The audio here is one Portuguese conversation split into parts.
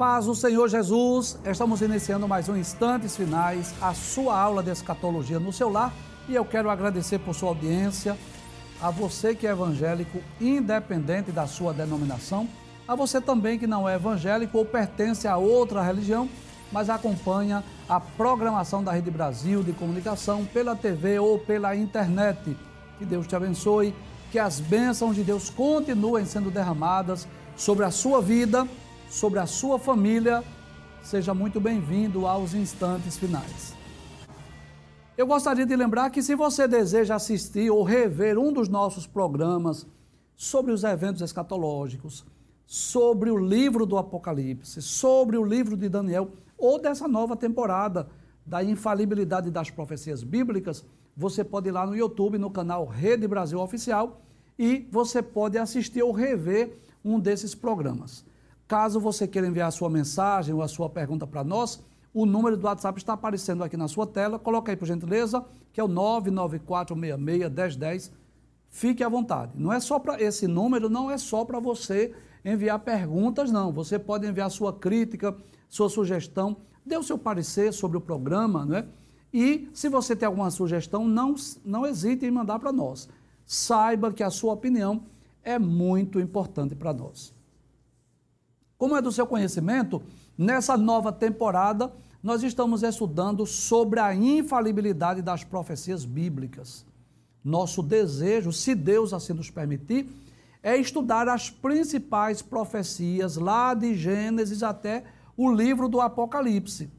Paz do Senhor Jesus, estamos iniciando mais um Instantes Finais, a sua aula de escatologia no seu lar e eu quero agradecer por sua audiência, a você que é evangélico, independente da sua denominação, a você também que não é evangélico ou pertence a outra religião, mas acompanha a programação da Rede Brasil de Comunicação pela TV ou pela internet. Que Deus te abençoe, que as bênçãos de Deus continuem sendo derramadas sobre a sua vida, sobre a sua família. Seja muito bem-vindo aos instantes finais. Eu gostaria de lembrar que se você deseja assistir ou rever um dos nossos programas sobre os eventos escatológicos, sobre o livro do Apocalipse, sobre o livro de Daniel ou dessa nova temporada da infalibilidade das profecias bíblicas, você pode ir lá no YouTube, no canal Rede Brasil Oficial, e você pode assistir ou rever um desses programas. Caso você queira enviar a sua mensagem ou a sua pergunta para nós, o número do WhatsApp está aparecendo aqui na sua tela. Coloca aí, por gentileza, que é o 994661010. Fique à vontade. Não é só para esse número, não é só para você enviar perguntas, não. Você pode enviar sua crítica, sua sugestão, dê o seu parecer sobre o programa, não é? E se você tem alguma sugestão, não, não hesite em mandar para nós. Saiba que a sua opinião é muito importante para nós. Como é do seu conhecimento, nessa nova temporada nós estamos estudando sobre a infalibilidade das profecias bíblicas. Nosso desejo, se Deus assim nos permitir, é estudar as principais profecias lá de Gênesis até o livro do Apocalipse.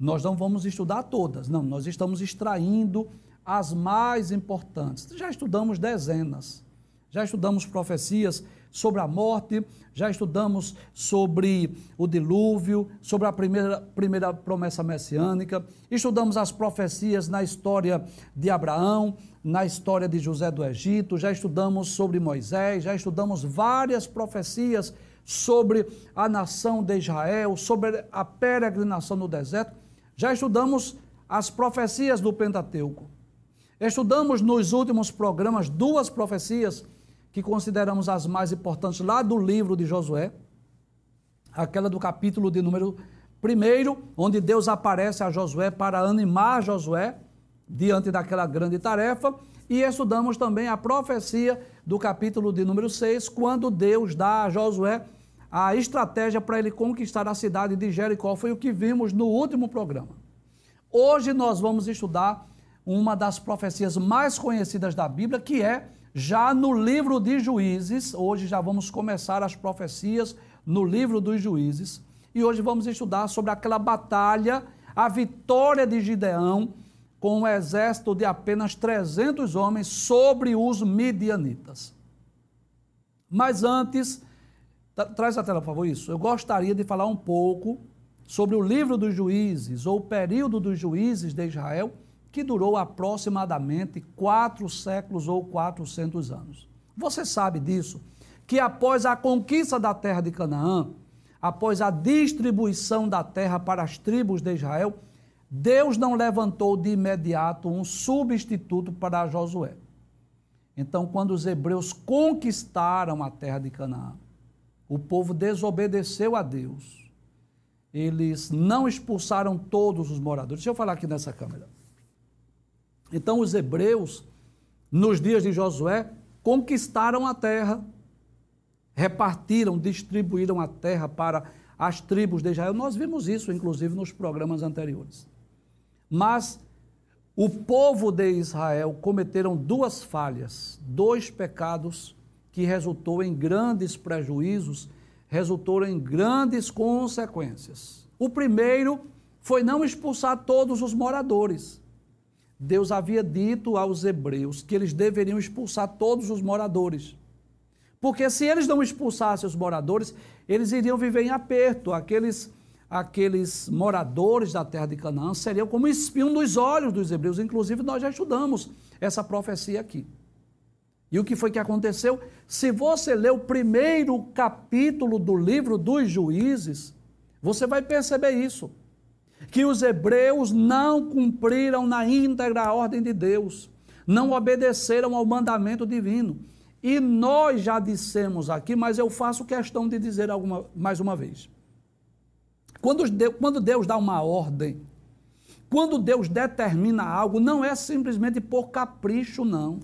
Nós não vamos estudar todas, não, nós estamos extraindo as mais importantes. Já estudamos dezenas, já estudamos profecias sobre a morte, já estudamos sobre o dilúvio, sobre a primeira, primeira promessa messiânica, estudamos as profecias na história de Abraão, na história de José do Egito, já estudamos sobre Moisés, já estudamos várias profecias sobre a nação de Israel, sobre a peregrinação no deserto, já estudamos as profecias do Pentateuco. Estudamos nos últimos programas duas profecias que consideramos as mais importantes lá do livro de Josué, aquela do capítulo de número 1, onde Deus aparece a Josué para animar Josué diante daquela grande tarefa, e estudamos também a profecia do capítulo de número 6, quando Deus dá a Josué a estratégia para ele conquistar a cidade de Jericó. Foi o que vimos no último programa. Hoje nós vamos estudar uma das profecias mais conhecidas da Bíblia, que é já no livro de Juízes, hoje já vamos começar as profecias no livro dos Juízes, e hoje vamos estudar sobre aquela batalha, a vitória de Gideão com um exército de apenas 300 homens sobre os midianitas. Mas antes, tra traz a tela, por favor, isso. Eu gostaria de falar um pouco sobre o livro dos Juízes, ou o período dos Juízes de Israel, que durou aproximadamente quatro séculos ou quatrocentos anos. Você sabe disso? Que após a conquista da terra de Canaã, após a distribuição da terra para as tribos de Israel, Deus não levantou de imediato um substituto para Josué. Então, quando os hebreus conquistaram a terra de Canaã, o povo desobedeceu a Deus. Eles não expulsaram todos os moradores. Deixa eu falar aqui nessa câmera. Então, os hebreus, nos dias de Josué, conquistaram a terra, repartiram, distribuíram a terra para as tribos de Israel. Nós vimos isso, inclusive, nos programas anteriores. Mas o povo de Israel cometeram duas falhas, dois pecados que resultou em grandes prejuízos, resultou em grandes consequências. O primeiro foi não expulsar todos os moradores. Deus havia dito aos hebreus que eles deveriam expulsar todos os moradores. Porque se eles não expulsassem os moradores, eles iriam viver em aperto. Aqueles, aqueles moradores da terra de Canaã seriam como espinho nos olhos dos hebreus. Inclusive, nós já estudamos essa profecia aqui. E o que foi que aconteceu? Se você ler o primeiro capítulo do livro dos juízes, você vai perceber isso que os hebreus não cumpriram na íntegra a ordem de Deus, não obedeceram ao mandamento divino. E nós já dissemos aqui, mas eu faço questão de dizer alguma, mais uma vez. Quando Deus, quando Deus dá uma ordem, quando Deus determina algo, não é simplesmente por capricho, não.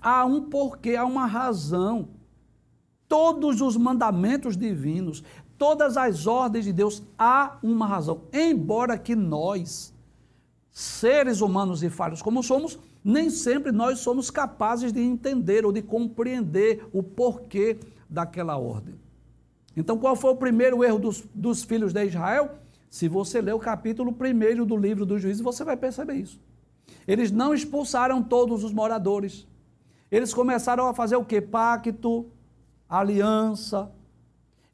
Há um porquê, há uma razão. Todos os mandamentos divinos, todas as ordens de Deus, há uma razão. Embora que nós, seres humanos e falhos como somos, nem sempre nós somos capazes de entender ou de compreender o porquê daquela ordem. Então, qual foi o primeiro erro dos, dos filhos de Israel? Se você ler o capítulo 1 do livro dos juízes, você vai perceber isso. Eles não expulsaram todos os moradores. Eles começaram a fazer o que? Pacto, aliança.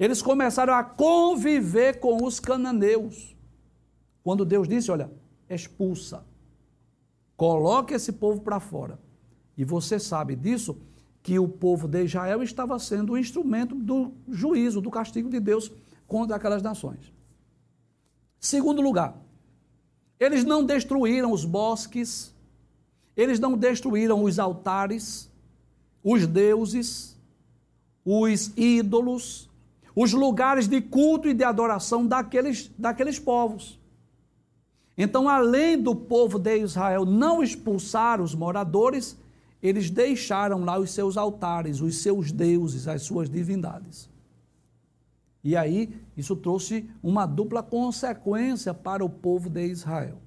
Eles começaram a conviver com os cananeus. Quando Deus disse: Olha, expulsa, coloque esse povo para fora. E você sabe disso que o povo de Israel estava sendo o instrumento do juízo, do castigo de Deus contra aquelas nações. Segundo lugar, eles não destruíram os bosques, eles não destruíram os altares, os deuses, os ídolos, os lugares de culto e de adoração daqueles, daqueles povos. Então, além do povo de Israel não expulsar os moradores, eles deixaram lá os seus altares, os seus deuses, as suas divindades. E aí, isso trouxe uma dupla consequência para o povo de Israel.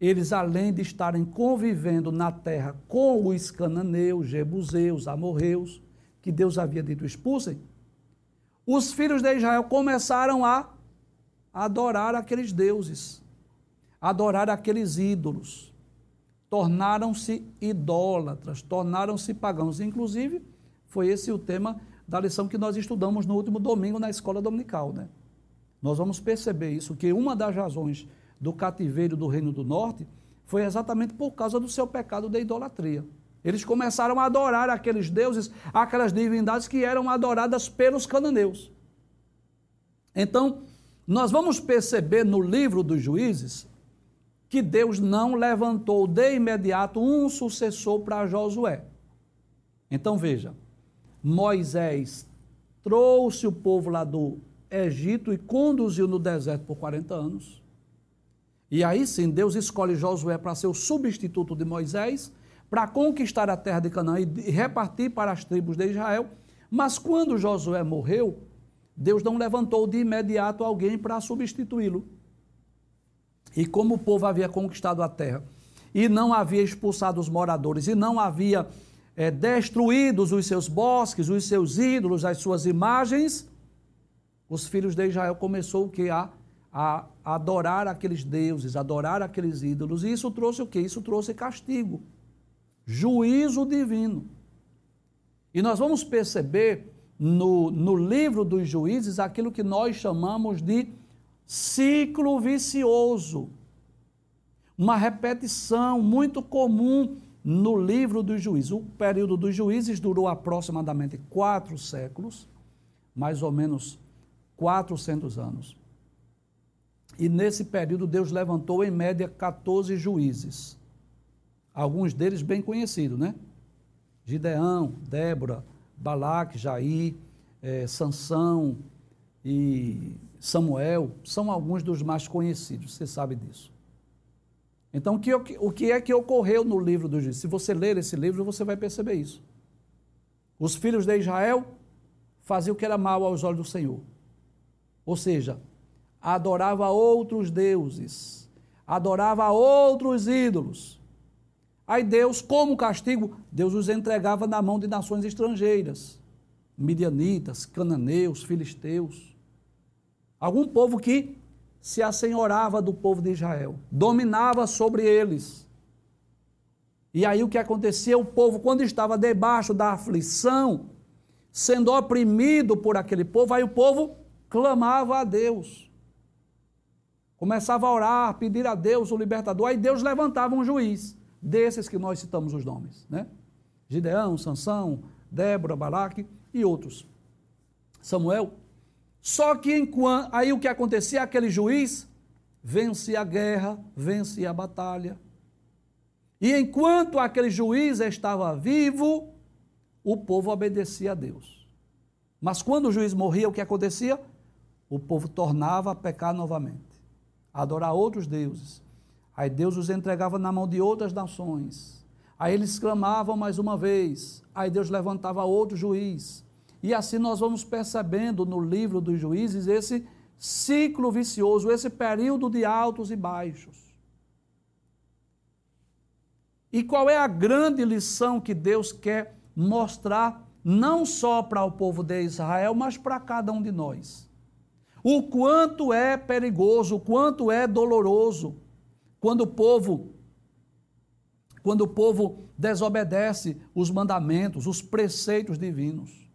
Eles, além de estarem convivendo na terra com os cananeus, jebuseus, amorreus, que Deus havia dito expulsem, os filhos de Israel começaram a adorar aqueles deuses, adorar aqueles ídolos tornaram-se idólatras, tornaram-se pagãos. Inclusive, foi esse o tema da lição que nós estudamos no último domingo na escola dominical. Né? Nós vamos perceber isso, que uma das razões do cativeiro do Reino do Norte foi exatamente por causa do seu pecado de idolatria. Eles começaram a adorar aqueles deuses, aquelas divindades que eram adoradas pelos cananeus. Então, nós vamos perceber no livro dos juízes que Deus não levantou de imediato um sucessor para Josué. Então veja, Moisés trouxe o povo lá do Egito e conduziu no deserto por 40 anos. E aí sim, Deus escolhe Josué para ser o substituto de Moisés, para conquistar a terra de Canaã e repartir para as tribos de Israel. Mas quando Josué morreu, Deus não levantou de imediato alguém para substituí-lo. E como o povo havia conquistado a terra e não havia expulsado os moradores e não havia é, destruído os seus bosques, os seus ídolos, as suas imagens, os filhos de Israel começou o que a, a adorar aqueles deuses, adorar aqueles ídolos. E isso trouxe o que? Isso trouxe castigo, juízo divino. E nós vamos perceber no, no livro dos juízes aquilo que nós chamamos de ciclo vicioso. Uma repetição muito comum no livro dos juízes. O período dos juízes durou aproximadamente quatro séculos, mais ou menos 400 anos. E nesse período Deus levantou em média 14 juízes. Alguns deles bem conhecidos, né? Gideão, Débora, Balaque, Jair, é, Sansão e Samuel, são alguns dos mais conhecidos, você sabe disso. Então, o que, é que ocorreu no livro dos juízes? Se você ler esse livro, você vai perceber isso. Os filhos de Israel faziam o que era mal aos olhos do Senhor. Ou seja, adorava outros deuses, adorava outros ídolos. Aí Deus, como castigo, Deus os entregava na mão de nações estrangeiras, midianitas, cananeus, filisteus. Algum povo que se assenhorava do povo de Israel, dominava sobre eles. E aí o que acontecia? O povo, quando estava debaixo da aflição, sendo oprimido por aquele povo, aí o povo clamava a Deus. Começava a orar, pedir a Deus o libertador, aí Deus levantava um juiz, desses que nós citamos os nomes, né? Gideão, Sansão, Débora, Balaque e outros. Samuel só que enquanto, aí o que acontecia, aquele juiz vencia a guerra, vencia a batalha. E enquanto aquele juiz estava vivo, o povo obedecia a Deus. Mas quando o juiz morria, o que acontecia? o povo tornava a pecar novamente, a adorar outros deuses. Aí Deus os entregava na mão de outras nações. Aí eles clamavam mais uma vez. Aí Deus levantava outro juiz. E assim nós vamos percebendo no livro dos juízes esse ciclo vicioso, esse período de altos e baixos. E qual é a grande lição que Deus quer mostrar, não só para o povo de Israel, mas para cada um de nós? O quanto é perigoso, o quanto é doloroso quando o povo quando o povo desobedece os mandamentos, os preceitos divinos.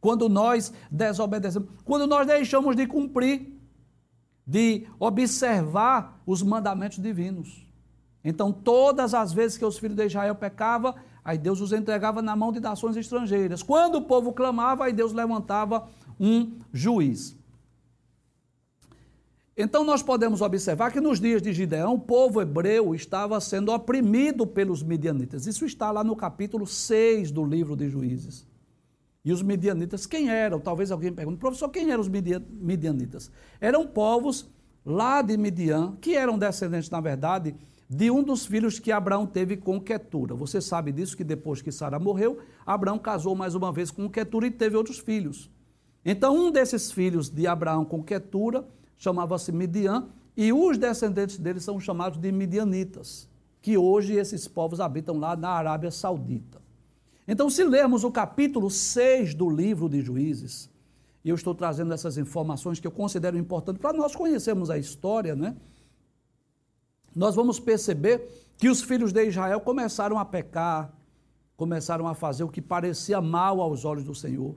Quando nós desobedecemos, quando nós deixamos de cumprir, de observar os mandamentos divinos. Então, todas as vezes que os filhos de Israel pecavam, aí Deus os entregava na mão de nações estrangeiras. Quando o povo clamava, aí Deus levantava um juiz. Então nós podemos observar que nos dias de Gideão, o povo hebreu estava sendo oprimido pelos midianitas. Isso está lá no capítulo 6 do livro de Juízes. E os midianitas, quem eram? Talvez alguém pergunte, professor, quem eram os midianitas? Eram povos lá de Midian, que eram descendentes, na verdade, de um dos filhos que Abraão teve com Quetura. Você sabe disso, que depois que Sara morreu, Abraão casou mais uma vez com Quetura e teve outros filhos. Então, um desses filhos de Abraão com Quetura chamava-se Midian, e os descendentes dele são chamados de midianitas, que hoje esses povos habitam lá na Arábia Saudita. Então, se lermos o capítulo 6 do livro de Juízes, e eu estou trazendo essas informações que eu considero importantes para nós conhecermos a história, né? nós vamos perceber que os filhos de Israel começaram a pecar, começaram a fazer o que parecia mal aos olhos do Senhor.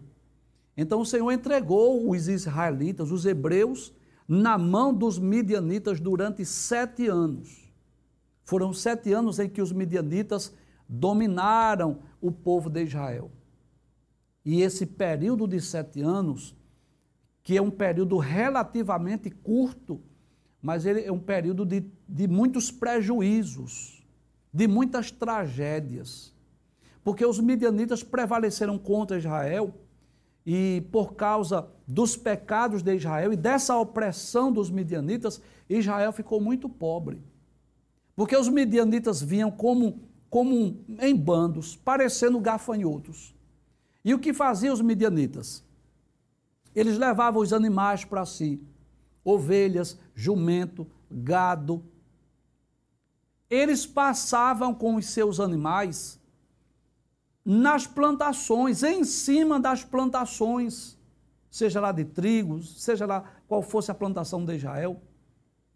Então o Senhor entregou os israelitas, os hebreus, na mão dos midianitas durante sete anos. Foram sete anos em que os midianitas dominaram o povo de Israel. E esse período de sete anos, que é um período relativamente curto, mas ele é um período de, de muitos prejuízos, de muitas tragédias. Porque os midianitas prevaleceram contra Israel e por causa dos pecados de Israel e dessa opressão dos midianitas, Israel ficou muito pobre. Porque os midianitas vinham como, como em bandos, parecendo gafanhotos. E o que faziam os midianitas? Eles levavam os animais para si ovelhas, jumento, gado. Eles passavam com os seus animais nas plantações, em cima das plantações, seja lá de trigo, seja lá qual fosse a plantação de Israel.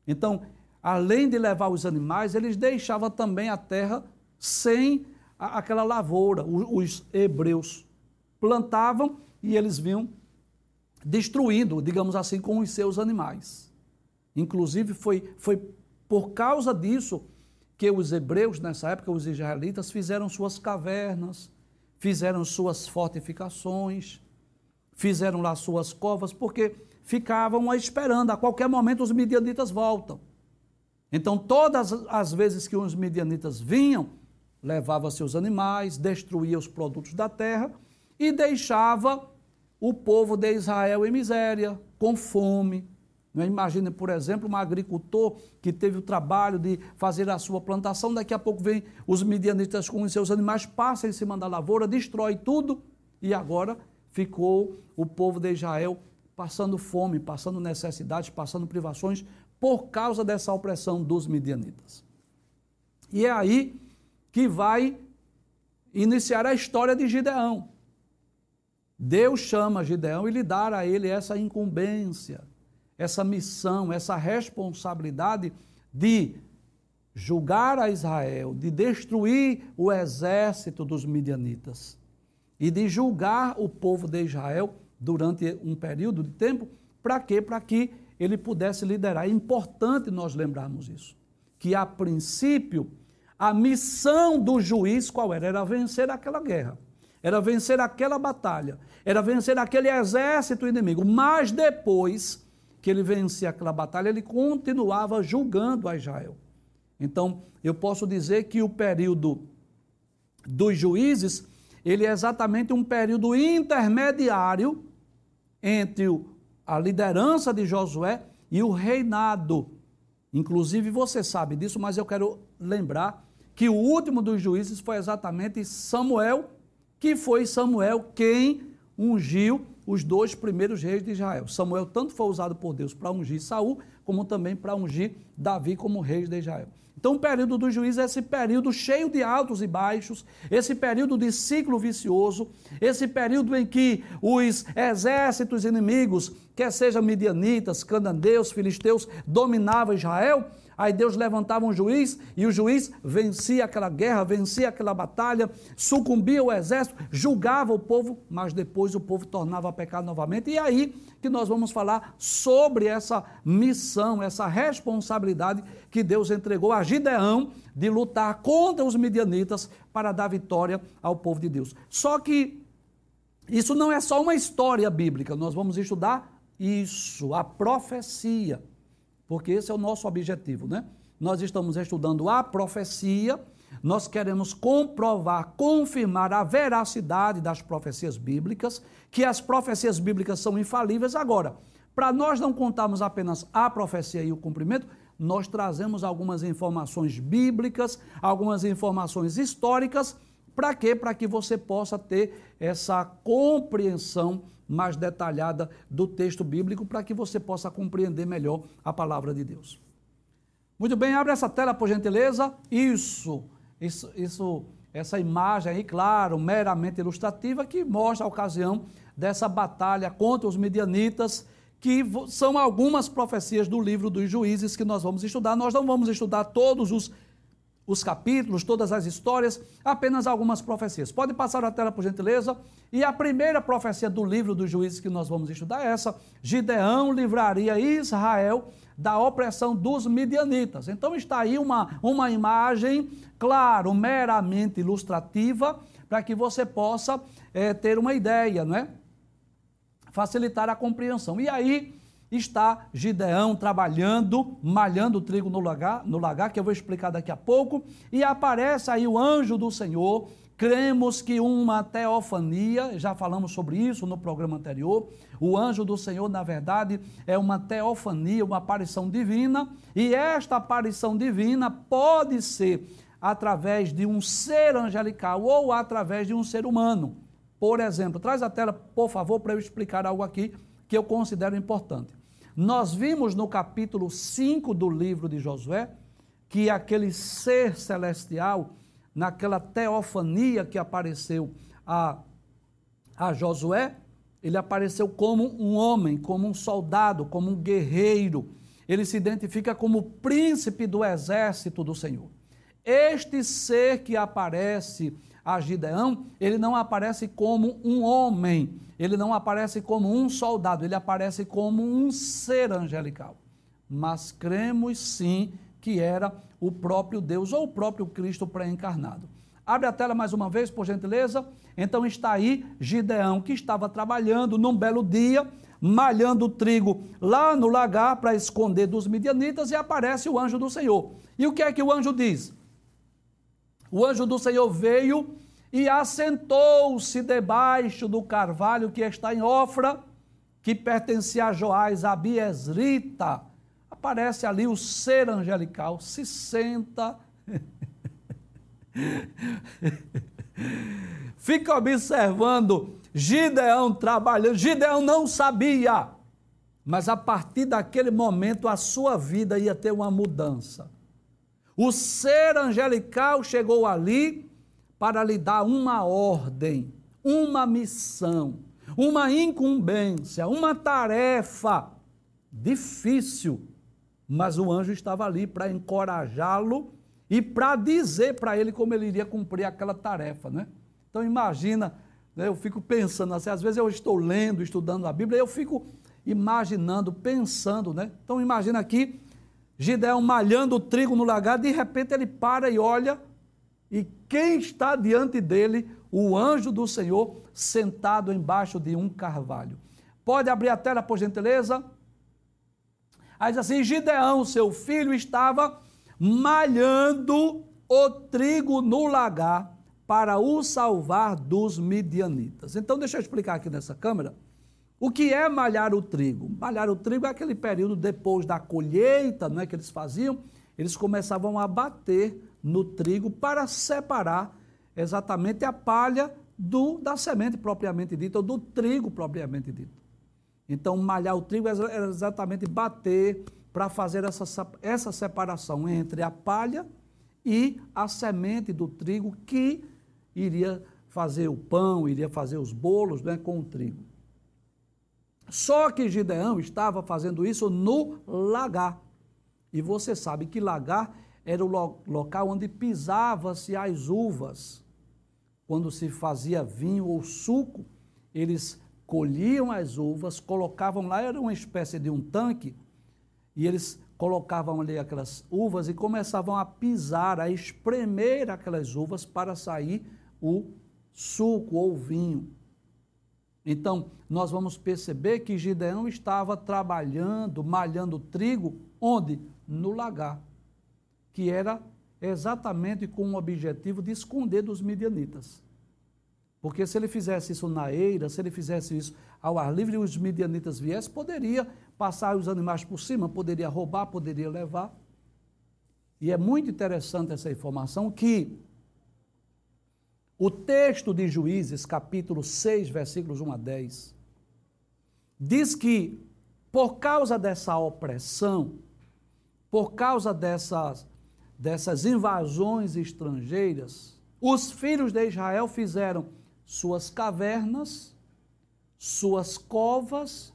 Então, além de levar os animais, eles deixavam também a terra sem aquela lavoura. Os hebreus plantavam e eles vinham destruindo, digamos assim, com os seus animais. Inclusive, foi, foi por causa disso que os hebreus, nessa época, os israelitas, fizeram suas cavernas, fizeram suas fortificações, fizeram lá suas covas, porque ficavam esperando, a qualquer momento os midianitas voltam. Então, todas as vezes que os midianitas vinham, levava seus animais, destruía os produtos da terra e deixava o povo de Israel em miséria, com fome. Não é? Imagine, por exemplo, um agricultor que teve o trabalho de fazer a sua plantação, daqui a pouco vem os midianitas com os seus animais, passa em cima da lavoura, destrói tudo, e agora ficou o povo de Israel passando fome, passando necessidades, passando privações, por causa dessa opressão dos midianitas. E é aí que vai iniciar a história de Gideão. Deus chama Gideão e lhe dá a ele essa incumbência, essa missão, essa responsabilidade de julgar a Israel, de destruir o exército dos midianitas e de julgar o povo de Israel durante um período de tempo. Para quê? Para que ele pudesse liderar. É importante nós lembrarmos isso. Que a princípio, a missão do juiz qual era? Era vencer aquela guerra era vencer aquela batalha, era vencer aquele exército inimigo. Mas depois que ele vencia aquela batalha, ele continuava julgando a Israel. Então, eu posso dizer que o período dos juízes, ele é exatamente um período intermediário entre a liderança de Josué e o reinado. Inclusive você sabe disso, mas eu quero lembrar que o último dos juízes foi exatamente Samuel, que foi Samuel quem ungiu os dois primeiros reis de Israel. Samuel tanto foi usado por Deus para ungir Saul, como também para ungir Davi como rei de Israel. Então, o período do juízo é esse período cheio de altos e baixos, esse período de ciclo vicioso, esse período em que os exércitos inimigos, quer sejam midianitas, cananeus, filisteus, dominavam Israel, Aí Deus levantava um juiz e o juiz vencia aquela guerra, vencia aquela batalha, sucumbia o exército, julgava o povo, mas depois o povo tornava a pecar novamente. E aí que nós vamos falar sobre essa missão, essa responsabilidade que Deus entregou a Gideão de lutar contra os midianitas para dar vitória ao povo de Deus. Só que isso não é só uma história bíblica, nós vamos estudar isso, a profecia porque esse é o nosso objetivo, né? Nós estamos estudando a profecia, nós queremos comprovar, confirmar a veracidade das profecias bíblicas, que as profecias bíblicas são infalíveis. Agora, para nós não contarmos apenas a profecia e o cumprimento, nós trazemos algumas informações bíblicas, algumas informações históricas, para quê? Para que você possa ter essa compreensão mais detalhada do texto bíblico para que você possa compreender melhor a palavra de Deus. Muito bem, abre essa tela por gentileza. Isso, isso, isso, essa imagem aí, claro, meramente ilustrativa, que mostra a ocasião dessa batalha contra os medianitas, que são algumas profecias do livro dos juízes que nós vamos estudar. Nós não vamos estudar todos os os capítulos, todas as histórias, apenas algumas profecias. Pode passar a tela, por gentileza. E a primeira profecia do livro dos juízes que nós vamos estudar é essa: Gideão livraria Israel da opressão dos midianitas. Então está aí uma, uma imagem, claro, meramente ilustrativa, para que você possa é, ter uma ideia, não é? Facilitar a compreensão. E aí está Gideão trabalhando, malhando o trigo no lagar, no lagar, que eu vou explicar daqui a pouco, e aparece aí o anjo do Senhor. Cremos que uma teofania, já falamos sobre isso no programa anterior. O anjo do Senhor, na verdade, é uma teofania, uma aparição divina, e esta aparição divina pode ser através de um ser angelical ou através de um ser humano. Por exemplo, traz a tela, por favor, para eu explicar algo aqui que eu considero importante. Nós vimos no capítulo 5 do livro de Josué que aquele ser celestial, naquela teofania que apareceu a, a Josué, ele apareceu como um homem, como um soldado, como um guerreiro. Ele se identifica como príncipe do exército do Senhor. Este ser que aparece a Gideão, ele não aparece como um homem, ele não aparece como um soldado, ele aparece como um ser angelical. Mas cremos sim que era o próprio Deus ou o próprio Cristo pré-encarnado. Abre a tela mais uma vez, por gentileza. Então está aí Gideão, que estava trabalhando num belo dia, malhando trigo lá no lagar para esconder dos midianitas, e aparece o anjo do Senhor. E o que é que o anjo diz? O anjo do Senhor veio e assentou-se debaixo do carvalho que está em Ofra, que pertencia a Joás, a Biesrita. Aparece ali o ser angelical, se senta. Fica observando Gideão trabalhando. Gideão não sabia, mas a partir daquele momento a sua vida ia ter uma mudança. O ser angelical chegou ali para lhe dar uma ordem, uma missão, uma incumbência, uma tarefa difícil. Mas o anjo estava ali para encorajá-lo e para dizer para ele como ele iria cumprir aquela tarefa, né? Então imagina, né, eu fico pensando assim, às vezes eu estou lendo, estudando a Bíblia, eu fico imaginando, pensando, né? Então imagina aqui, Gideão malhando o trigo no lagar, de repente ele para e olha e quem está diante dele? O anjo do Senhor sentado embaixo de um carvalho. Pode abrir a tela, por gentileza? Aí diz assim: Gideão, seu filho, estava malhando o trigo no lagar para o salvar dos midianitas. Então, deixa eu explicar aqui nessa câmera O que é malhar o trigo? Malhar o trigo é aquele período depois da colheita, não é que eles faziam, eles começavam a bater no trigo para separar exatamente a palha do, da semente propriamente dita, ou do trigo propriamente dito. Então, malhar o trigo era exatamente bater para fazer essa, essa separação entre a palha e a semente do trigo que iria fazer o pão, iria fazer os bolos né, com o trigo. Só que Gideão estava fazendo isso no lagar. E você sabe que lagar era o local onde pisava-se as uvas. Quando se fazia vinho ou suco, eles colhiam as uvas, colocavam lá, era uma espécie de um tanque, e eles colocavam ali aquelas uvas e começavam a pisar, a espremer aquelas uvas para sair o suco ou vinho. Então, nós vamos perceber que Gideão estava trabalhando, malhando trigo, onde? No lagar, que era exatamente com o objetivo de esconder dos midianitas. Porque se ele fizesse isso na eira, se ele fizesse isso ao ar livre e os midianitas viessem, poderia passar os animais por cima, poderia roubar, poderia levar. E é muito interessante essa informação que o texto de Juízes, capítulo 6, versículos 1 a 10, diz que por causa dessa opressão, por causa dessas, dessas invasões estrangeiras, os filhos de Israel fizeram suas cavernas, suas covas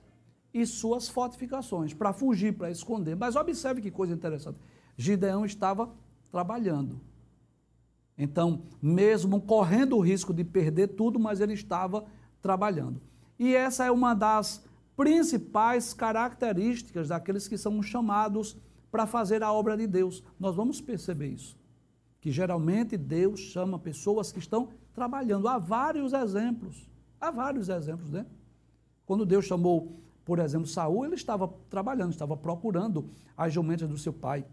e suas fortificações para fugir, para esconder. Mas observe que coisa interessante. Gideão estava trabalhando. Então, mesmo correndo o risco de perder tudo, mas ele estava trabalhando. E essa é uma das principais características daqueles que são chamados para fazer a obra de Deus. Nós vamos perceber isso. Que geralmente Deus chama pessoas que estão trabalhando. Há vários exemplos. Há vários exemplos, né? Quando Deus chamou, por exemplo, Saul, ele estava trabalhando, estava procurando as jumentas do seu pai.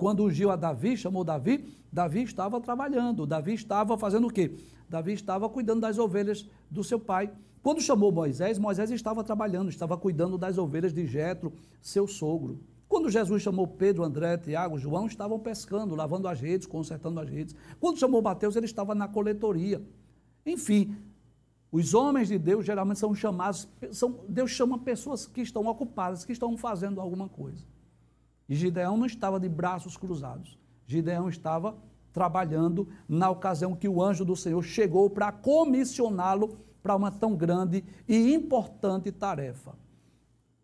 Quando ungiu a Davi, chamou Davi, Davi estava trabalhando. Davi estava fazendo o quê? Davi estava cuidando das ovelhas do seu pai. Quando chamou Moisés, Moisés estava trabalhando, estava cuidando das ovelhas de Jetro, seu sogro. Quando Jesus chamou Pedro, André, Tiago, João, estavam pescando, lavando as redes, consertando as redes. Quando chamou Mateus, ele estava na coletoria. Enfim, os homens de Deus geralmente são chamados, são, Deus chama pessoas que estão ocupadas, que estão fazendo alguma coisa. E Gideão não estava de braços cruzados. Gideão estava trabalhando na ocasião que o anjo do Senhor chegou para comissioná-lo para uma tão grande e importante tarefa.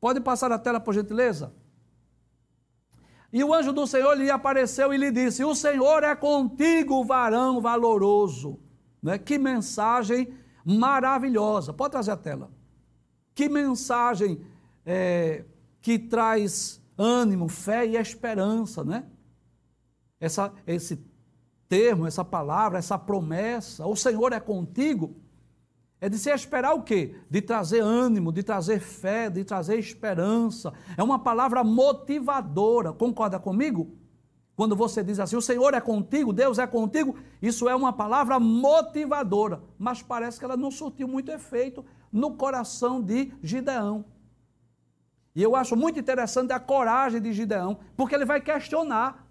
Pode passar a tela, por gentileza? E o anjo do Senhor lhe apareceu e lhe disse: O Senhor é contigo, varão valoroso. Né? Que mensagem maravilhosa. Pode trazer a tela. Que mensagem é, que traz ânimo, fé e esperança, né? Essa, esse termo, essa palavra, essa promessa, o Senhor é contigo, é de se esperar o quê? De trazer ânimo, de trazer fé, de trazer esperança. É uma palavra motivadora. Concorda comigo? Quando você diz assim, o Senhor é contigo, Deus é contigo, isso é uma palavra motivadora. Mas parece que ela não surtiu muito efeito no coração de Gideão. E eu acho muito interessante a coragem de Gideão, porque ele vai questionar.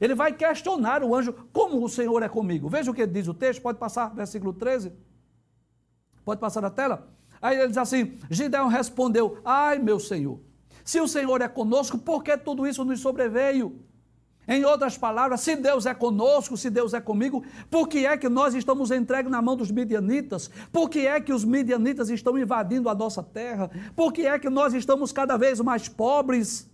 Ele vai questionar o anjo, como o Senhor é comigo. Veja o que diz o texto, pode passar, versículo 13. Pode passar a tela? Aí ele diz assim: Gideão respondeu: Ai, meu Senhor, se o Senhor é conosco, por que tudo isso nos sobreveio? Em outras palavras, se Deus é conosco, se Deus é comigo, por que é que nós estamos entregues na mão dos midianitas? Por que é que os midianitas estão invadindo a nossa terra? Por que é que nós estamos cada vez mais pobres?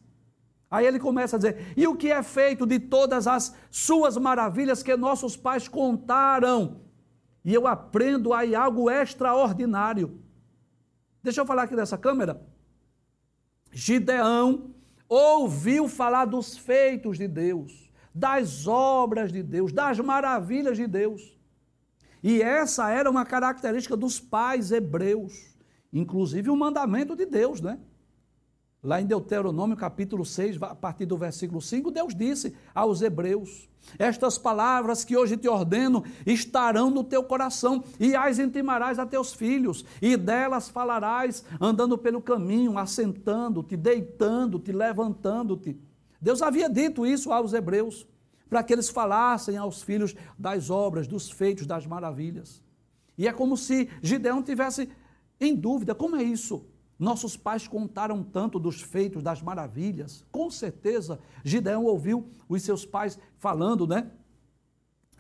Aí ele começa a dizer: e o que é feito de todas as suas maravilhas que nossos pais contaram? E eu aprendo aí algo extraordinário. Deixa eu falar aqui dessa câmera. Gideão ouviu falar dos feitos de Deus, das obras de Deus, das maravilhas de Deus. E essa era uma característica dos pais hebreus, inclusive o mandamento de Deus, né? Lá em Deuteronômio capítulo 6, a partir do versículo 5, Deus disse aos hebreus: Estas palavras que hoje te ordeno estarão no teu coração, e as intimarás a teus filhos, e delas falarás andando pelo caminho, assentando-te, deitando-te, levantando-te. Deus havia dito isso aos hebreus, para que eles falassem aos filhos das obras, dos feitos, das maravilhas. E é como se Gideão tivesse em dúvida: como é isso? Nossos pais contaram tanto dos feitos, das maravilhas. Com certeza, Gideão ouviu os seus pais falando, né?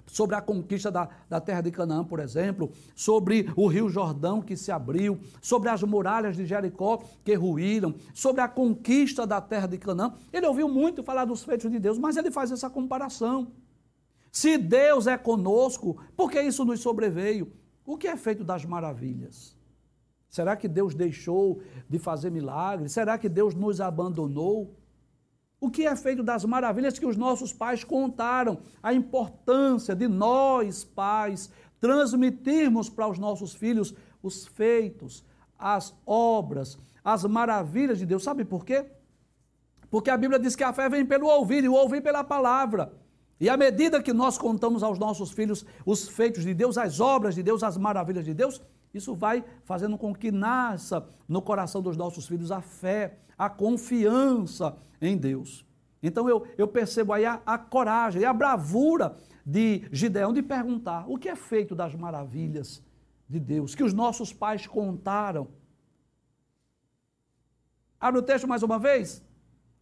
Sobre a conquista da, da terra de Canaã, por exemplo, sobre o rio Jordão que se abriu, sobre as muralhas de Jericó que ruíram, sobre a conquista da terra de Canaã. Ele ouviu muito falar dos feitos de Deus, mas ele faz essa comparação. Se Deus é conosco, por que isso nos sobreveio? O que é feito das maravilhas? Será que Deus deixou de fazer milagres? Será que Deus nos abandonou? O que é feito das maravilhas que os nossos pais contaram? A importância de nós, pais, transmitirmos para os nossos filhos os feitos, as obras, as maravilhas de Deus. Sabe por quê? Porque a Bíblia diz que a fé vem pelo ouvir e o ouvir pela palavra. E à medida que nós contamos aos nossos filhos os feitos de Deus, as obras de Deus, as maravilhas de Deus, isso vai fazendo com que nasça no coração dos nossos filhos a fé, a confiança em Deus. Então eu, eu percebo aí a, a coragem e a bravura de Gideão de perguntar o que é feito das maravilhas de Deus, que os nossos pais contaram. Abre o texto mais uma vez.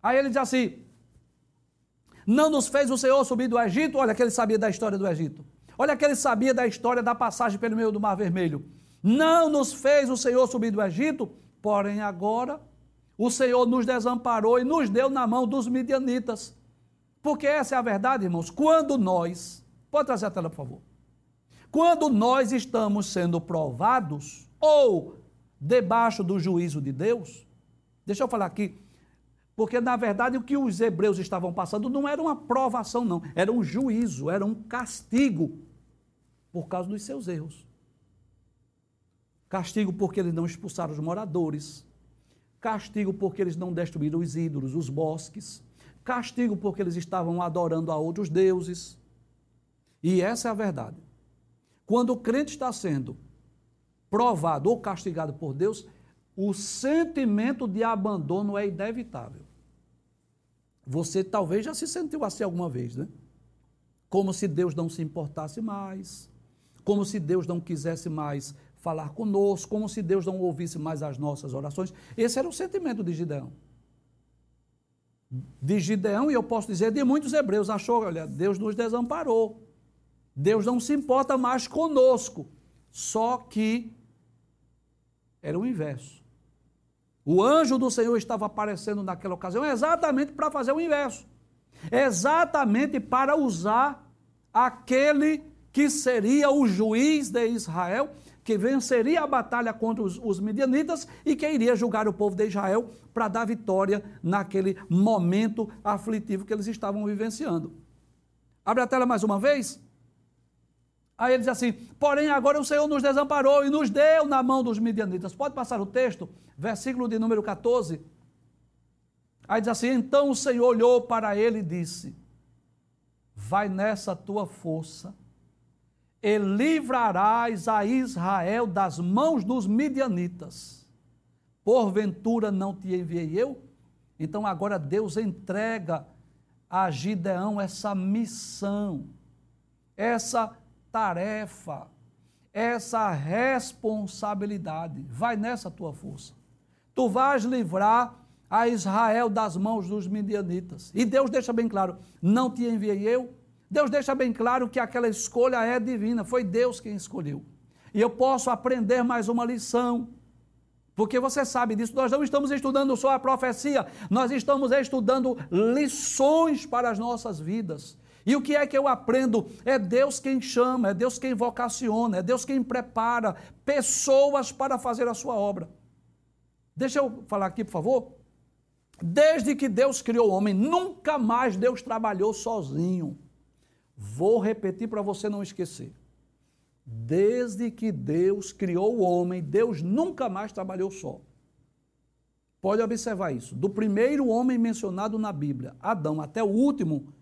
Aí ele diz assim: Não nos fez o Senhor subir do Egito? Olha que ele sabia da história do Egito. Olha que ele sabia da história da passagem pelo meio do Mar Vermelho. Não nos fez o Senhor subir do Egito, porém agora o Senhor nos desamparou e nos deu na mão dos midianitas. Porque essa é a verdade, irmãos. Quando nós, pode trazer a tela, por favor. Quando nós estamos sendo provados ou debaixo do juízo de Deus, deixa eu falar aqui, porque na verdade o que os hebreus estavam passando não era uma provação, não, era um juízo, era um castigo por causa dos seus erros. Castigo porque eles não expulsaram os moradores. Castigo porque eles não destruíram os ídolos, os bosques. Castigo porque eles estavam adorando a outros deuses. E essa é a verdade. Quando o crente está sendo provado ou castigado por Deus, o sentimento de abandono é inevitável. Você talvez já se sentiu assim alguma vez, né? Como se Deus não se importasse mais, como se Deus não quisesse mais falar conosco, como se Deus não ouvisse mais as nossas orações. Esse era o sentimento de Gideão. De Gideão, e eu posso dizer de muitos hebreus, achou, olha, Deus nos desamparou. Deus não se importa mais conosco. Só que era o inverso. O anjo do Senhor estava aparecendo naquela ocasião exatamente para fazer o inverso. Exatamente para usar aquele que seria o juiz de Israel que venceria a batalha contra os, os midianitas e que iria julgar o povo de Israel para dar vitória naquele momento aflitivo que eles estavam vivenciando. Abre a tela mais uma vez. Aí ele diz assim: Porém, agora o Senhor nos desamparou e nos deu na mão dos midianitas. Pode passar o texto, versículo de número 14. Aí diz assim: Então o Senhor olhou para ele e disse: Vai nessa tua força e livrarás a Israel das mãos dos midianitas. Porventura não te enviei eu? Então agora Deus entrega a Gideão essa missão, essa tarefa, essa responsabilidade. Vai nessa tua força. Tu vais livrar a Israel das mãos dos midianitas. E Deus deixa bem claro: não te enviei eu, Deus deixa bem claro que aquela escolha é divina, foi Deus quem escolheu. E eu posso aprender mais uma lição. Porque você sabe disso, nós não estamos estudando só a profecia, nós estamos estudando lições para as nossas vidas. E o que é que eu aprendo? É Deus quem chama, é Deus quem vocaciona, é Deus quem prepara pessoas para fazer a sua obra. Deixa eu falar aqui, por favor. Desde que Deus criou o homem, nunca mais Deus trabalhou sozinho. Vou repetir para você não esquecer. Desde que Deus criou o homem, Deus nunca mais trabalhou só. Pode observar isso. Do primeiro homem mencionado na Bíblia, Adão, até o último,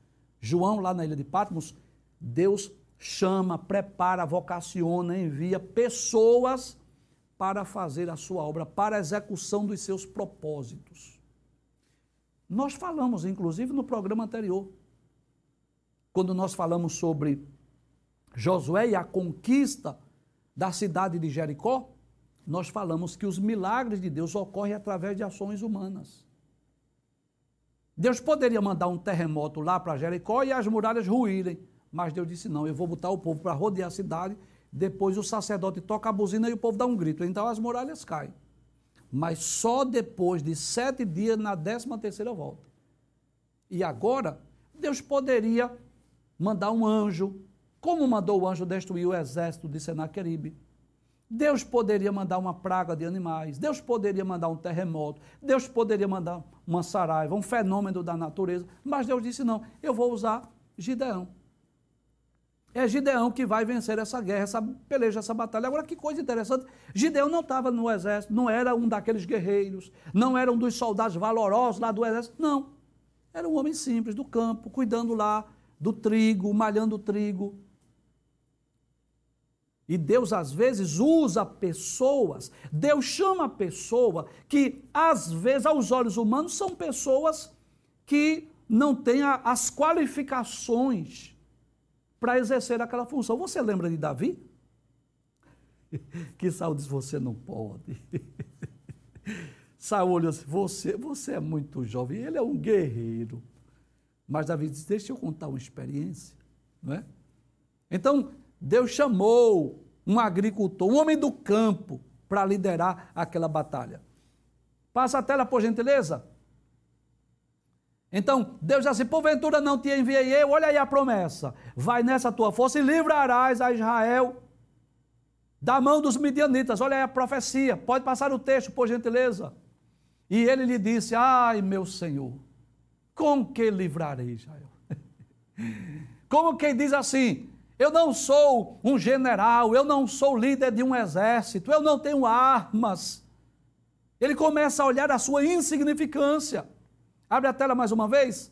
João, lá na ilha de Patmos, Deus chama, prepara, vocaciona, envia pessoas para fazer a sua obra, para a execução dos seus propósitos. Nós falamos, inclusive, no programa anterior, quando nós falamos sobre Josué e a conquista da cidade de Jericó, nós falamos que os milagres de Deus ocorrem através de ações humanas. Deus poderia mandar um terremoto lá para Jericó e as muralhas ruírem, mas Deus disse: não, eu vou botar o povo para rodear a cidade. Depois o sacerdote toca a buzina e o povo dá um grito. Então as muralhas caem. Mas só depois de sete dias, na décima terceira volta. E agora, Deus poderia mandar um anjo, como mandou o anjo destruir o exército de Senaqueribe. Deus poderia mandar uma praga de animais, Deus poderia mandar um terremoto, Deus poderia mandar uma saraiva, um fenômeno da natureza, mas Deus disse: não, eu vou usar Gideão. É Gideão que vai vencer essa guerra, essa peleja, essa batalha. Agora, que coisa interessante: Gideão não estava no exército, não era um daqueles guerreiros, não era um dos soldados valorosos lá do exército, não. Era um homem simples do campo, cuidando lá do trigo, malhando o trigo, e Deus às vezes usa pessoas, Deus chama pessoa que às vezes aos olhos humanos são pessoas que não têm as qualificações para exercer aquela função. Você lembra de Davi? Que Saul diz: Você não pode. Saul olhou assim: você, você é muito jovem, ele é um guerreiro. Mas Davi disse: Deixa eu contar uma experiência. Não é? Então, Deus chamou um agricultor, um homem do campo, para liderar aquela batalha. Passa a tela, por gentileza. Então, Deus diz assim: porventura não te enviei eu, olha aí a promessa. Vai nessa tua força e livrarás a Israel da mão dos midianitas. Olha aí a profecia. Pode passar o texto, por gentileza. E ele lhe disse: Ai, meu Senhor, com que livrarei Israel? Como quem diz assim: eu não sou um general, eu não sou líder de um exército, eu não tenho armas. Ele começa a olhar a sua insignificância. Abre a tela mais uma vez.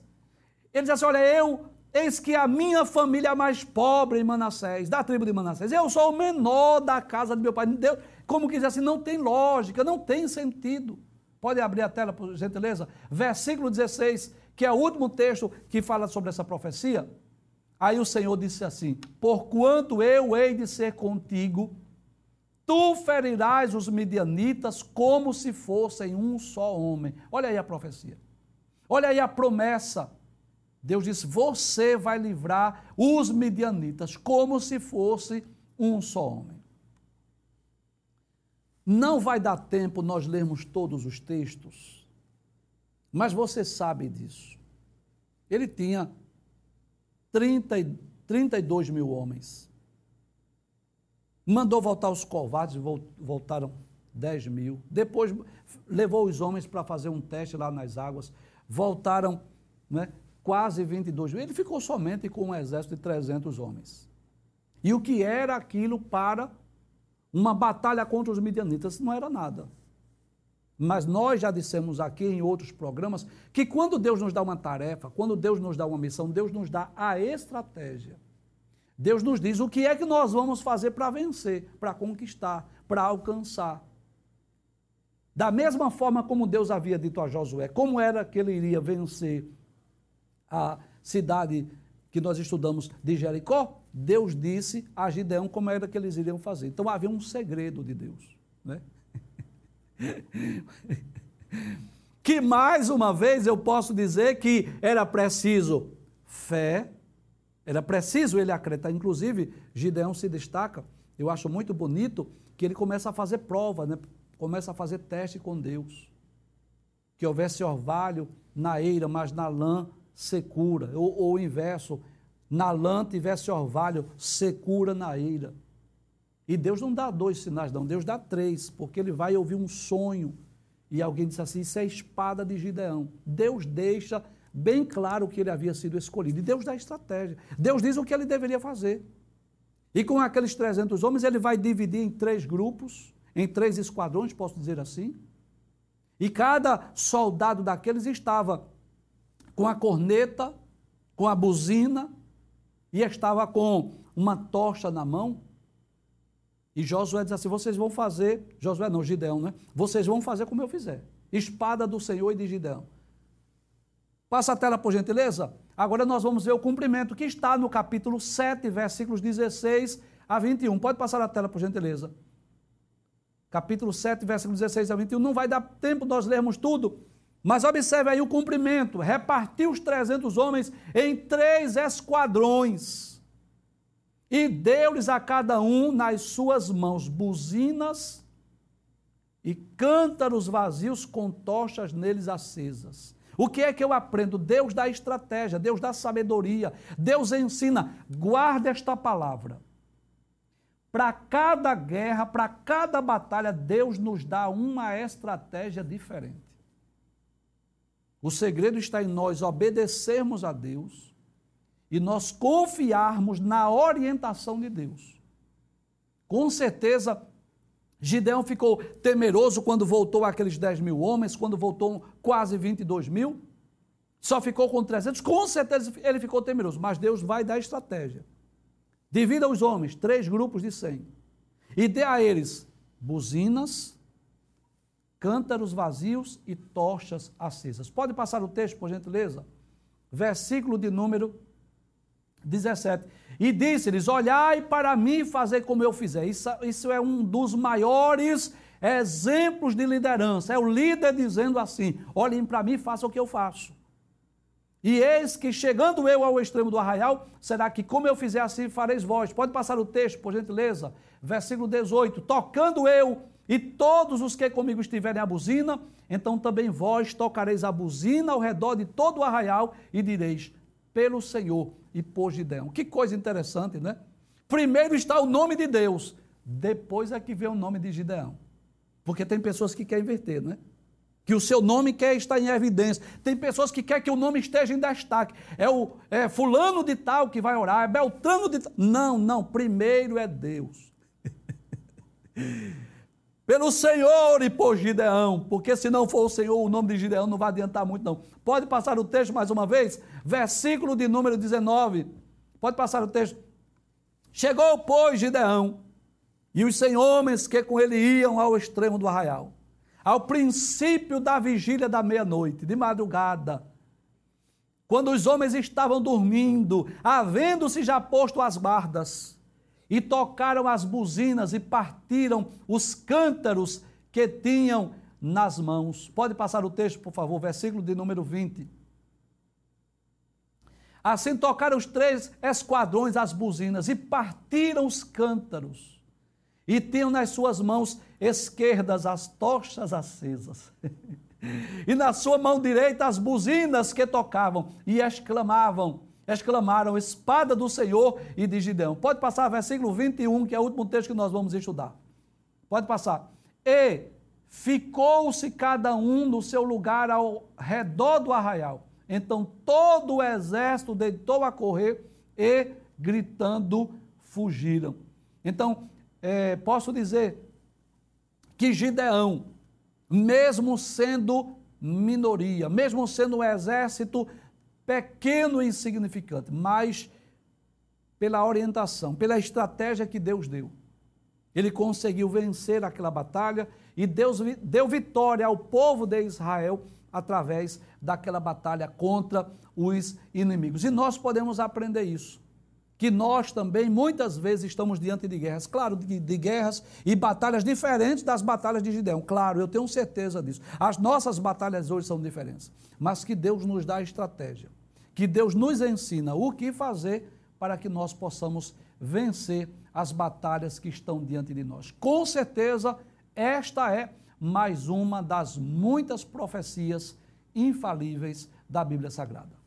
Ele diz assim: Olha, eu, eis que a minha família é a mais pobre em Manassés, da tribo de Manassés. Eu sou o menor da casa de meu pai. Deus, como que diz assim, não tem lógica, não tem sentido. Pode abrir a tela, por gentileza? Versículo 16, que é o último texto que fala sobre essa profecia. Aí o Senhor disse assim: Porquanto eu hei de ser contigo, tu ferirás os midianitas como se fossem um só homem. Olha aí a profecia. Olha aí a promessa. Deus disse: Você vai livrar os midianitas como se fosse um só homem. Não vai dar tempo nós lermos todos os textos, mas você sabe disso. Ele tinha 30, 32 mil homens. Mandou voltar os covardes, voltaram 10 mil. Depois levou os homens para fazer um teste lá nas águas, voltaram né, quase 22 mil. Ele ficou somente com um exército de 300 homens. E o que era aquilo para uma batalha contra os midianitas? Não era nada. Mas nós já dissemos aqui em outros programas que quando Deus nos dá uma tarefa, quando Deus nos dá uma missão, Deus nos dá a estratégia. Deus nos diz o que é que nós vamos fazer para vencer, para conquistar, para alcançar. Da mesma forma como Deus havia dito a Josué, como era que ele iria vencer a cidade que nós estudamos de Jericó, Deus disse a Gideão como era que eles iriam fazer. Então havia um segredo de Deus. Né? que mais uma vez eu posso dizer que era preciso fé, era preciso ele acreditar. Inclusive, Gideão se destaca, eu acho muito bonito, que ele começa a fazer prova, né? começa a fazer teste com Deus. Que houvesse orvalho na eira, mas na lã secura, ou, ou o inverso, na lã tivesse orvalho, secura na eira. E Deus não dá dois sinais, não, Deus dá três, porque ele vai ouvir um sonho. E alguém disse assim: Isso é a espada de Gideão. Deus deixa bem claro que ele havia sido escolhido. E Deus dá estratégia. Deus diz o que ele deveria fazer. E com aqueles 300 homens, ele vai dividir em três grupos, em três esquadrões, posso dizer assim. E cada soldado daqueles estava com a corneta, com a buzina e estava com uma tocha na mão. E Josué diz assim: vocês vão fazer, Josué não, Gideão, né? Vocês vão fazer como eu fizer. Espada do Senhor e de Gideão. Passa a tela, por gentileza. Agora nós vamos ver o cumprimento que está no capítulo 7, versículos 16 a 21. Pode passar a tela, por gentileza. Capítulo 7, versículos 16 a 21. Não vai dar tempo nós lermos tudo, mas observe aí o cumprimento. Repartiu os 300 homens em três esquadrões e deu-lhes a cada um nas suas mãos buzinas e cântaros vazios com tochas neles acesas. O que é que eu aprendo? Deus dá estratégia, Deus dá sabedoria, Deus ensina. Guarda esta palavra. Para cada guerra, para cada batalha, Deus nos dá uma estratégia diferente. O segredo está em nós obedecermos a Deus e nós confiarmos na orientação de Deus. Com certeza, Gideão ficou temeroso quando voltou aqueles 10 mil homens, quando voltou quase 22 mil. Só ficou com 300. Com certeza ele ficou temeroso, mas Deus vai dar estratégia. Divida os homens, três grupos de 100. E dê a eles buzinas, cântaros vazios e tochas acesas. Pode passar o texto, por gentileza? Versículo de número 17. E disse-lhes: Olhai para mim e fazer como eu fizer. Isso, isso é um dos maiores exemplos de liderança. É o líder dizendo assim: Olhem para mim e façam o que eu faço. E eis que, chegando eu ao extremo do arraial, será que, como eu fizer assim, fareis vós. Pode passar o texto, por gentileza. Versículo 18: Tocando eu e todos os que comigo estiverem a buzina, então também vós tocareis a buzina ao redor de todo o arraial e direis: Pelo Senhor e por Gideão. Que coisa interessante, né? Primeiro está o nome de Deus, depois é que vem o nome de Gideão. Porque tem pessoas que querem inverter, né? Que o seu nome quer estar em evidência. Tem pessoas que querem que o nome esteja em destaque. É o é fulano de tal que vai orar, é Beltrano de tal. Não, não, primeiro é Deus. Pelo Senhor e por Gideão, porque se não for o Senhor, o nome de Gideão não vai adiantar muito, não. Pode passar o texto mais uma vez? Versículo de número 19. Pode passar o texto. Chegou, pois, Gideão e os cem homens que com ele iam ao extremo do arraial, ao princípio da vigília da meia-noite, de madrugada, quando os homens estavam dormindo, havendo-se já posto as guardas, e tocaram as buzinas e partiram os cântaros que tinham nas mãos. Pode passar o texto, por favor, versículo de número 20. Assim tocaram os três esquadrões as buzinas e partiram os cântaros. E tinham nas suas mãos esquerdas as tochas acesas. e na sua mão direita as buzinas que tocavam e exclamavam: exclamaram: Espada do Senhor e de Gideão. Pode passar versículo 21, que é o último texto que nós vamos estudar. Pode passar. E ficou-se cada um no seu lugar ao redor do arraial. Então todo o exército deitou a correr e, gritando, fugiram. Então, é, posso dizer que Gideão, mesmo sendo minoria, mesmo sendo um exército pequeno e insignificante, mas pela orientação, pela estratégia que Deus deu. Ele conseguiu vencer aquela batalha e Deus deu vitória ao povo de Israel através daquela batalha contra os inimigos. E nós podemos aprender isso. Que nós também muitas vezes estamos diante de guerras, claro, de, de, guerras e batalhas diferentes das batalhas de Gideão. Claro, eu tenho certeza disso. As nossas batalhas hoje são diferentes, mas que Deus nos dá estratégia que Deus nos ensina o que fazer para que nós possamos vencer as batalhas que estão diante de nós. Com certeza, esta é mais uma das muitas profecias infalíveis da Bíblia Sagrada.